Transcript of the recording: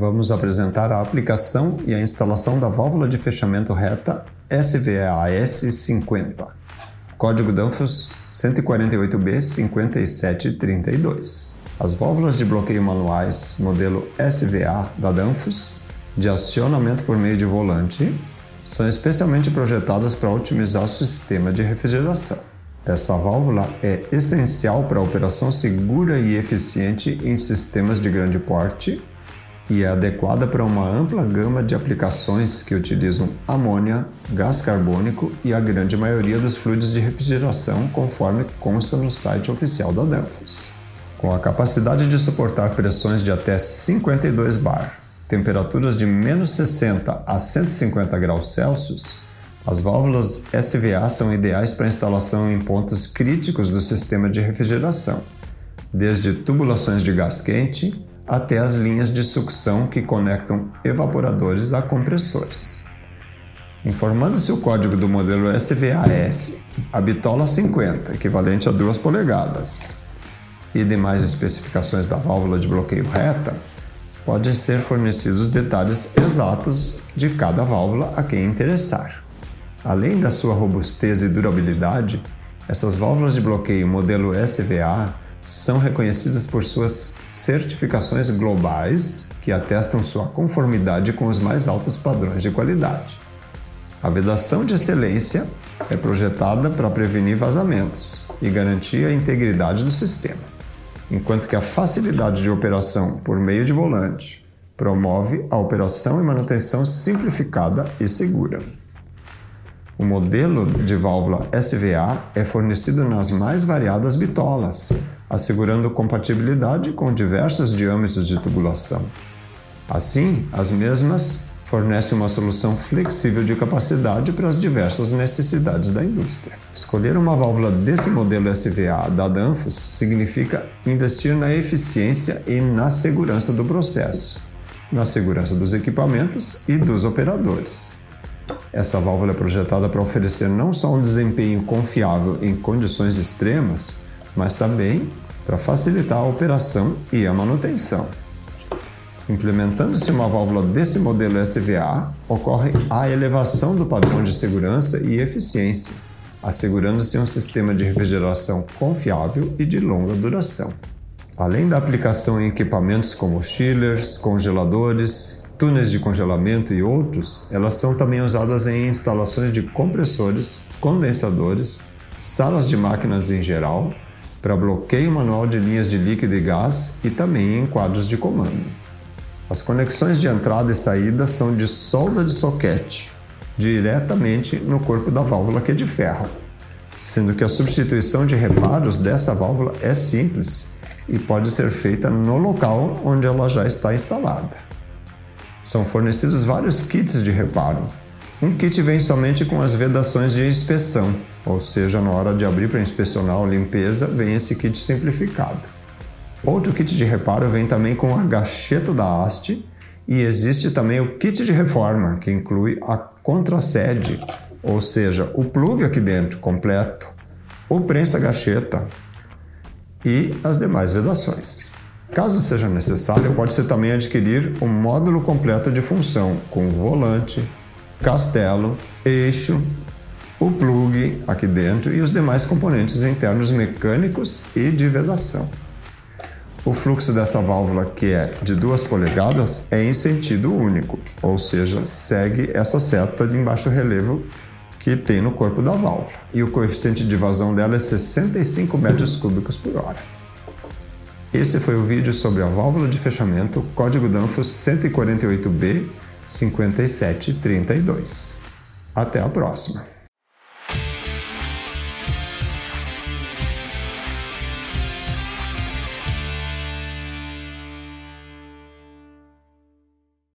Vamos apresentar a aplicação e a instalação da válvula de fechamento reta SVAS50. Código Danfoss 148B5732. As válvulas de bloqueio manuais modelo SVA da Danfoss, de acionamento por meio de volante, são especialmente projetadas para otimizar o sistema de refrigeração. Essa válvula é essencial para a operação segura e eficiente em sistemas de grande porte e é adequada para uma ampla gama de aplicações que utilizam amônia, gás carbônico e a grande maioria dos fluidos de refrigeração, conforme consta no site oficial da Danfoss. Com a capacidade de suportar pressões de até 52 bar, temperaturas de menos 60 a 150 graus Celsius, as válvulas SVA são ideais para instalação em pontos críticos do sistema de refrigeração, desde tubulações de gás quente até as linhas de sucção que conectam evaporadores a compressores. Informando-se o código do modelo SVAS, a bitola 50, equivalente a 2 polegadas, e demais especificações da válvula de bloqueio reta, podem ser fornecidos detalhes exatos de cada válvula a quem interessar. Além da sua robustez e durabilidade, essas válvulas de bloqueio modelo SVA são reconhecidas por suas certificações globais que atestam sua conformidade com os mais altos padrões de qualidade. A vedação de excelência é projetada para prevenir vazamentos e garantir a integridade do sistema, enquanto que a facilidade de operação por meio de volante promove a operação e manutenção simplificada e segura. O modelo de válvula SVA é fornecido nas mais variadas bitolas, assegurando compatibilidade com diversos diâmetros de tubulação. Assim, as mesmas fornecem uma solução flexível de capacidade para as diversas necessidades da indústria. Escolher uma válvula desse modelo SVA da Danfoss significa investir na eficiência e na segurança do processo, na segurança dos equipamentos e dos operadores. Essa válvula é projetada para oferecer não só um desempenho confiável em condições extremas, mas também para facilitar a operação e a manutenção. Implementando-se uma válvula desse modelo SVA, ocorre a elevação do padrão de segurança e eficiência, assegurando-se um sistema de refrigeração confiável e de longa duração. Além da aplicação em equipamentos como chillers, congeladores, túneis de congelamento e outros, elas são também usadas em instalações de compressores, condensadores, salas de máquinas em geral, para bloqueio manual de linhas de líquido e gás e também em quadros de comando. As conexões de entrada e saída são de solda de soquete, diretamente no corpo da válvula que é de ferro, sendo que a substituição de reparos dessa válvula é simples e pode ser feita no local onde ela já está instalada. São fornecidos vários kits de reparo. Um kit vem somente com as vedações de inspeção, ou seja, na hora de abrir para inspecionar ou limpeza, vem esse kit simplificado. Outro kit de reparo vem também com a gacheta da haste e existe também o kit de reforma, que inclui a contrasede, ou seja, o plug aqui dentro completo, o prensa gacheta e as demais vedações. Caso seja necessário, pode-se também adquirir o módulo completo de função, com volante, castelo, eixo, o plug aqui dentro e os demais componentes internos mecânicos e de vedação. O fluxo dessa válvula, que é de 2 polegadas, é em sentido único, ou seja, segue essa seta de baixo relevo que tem no corpo da válvula. E o coeficiente de vazão dela é 65 metros cúbicos por hora. Esse foi o vídeo sobre a válvula de fechamento código Danfoss 148B 5732. Até a próxima!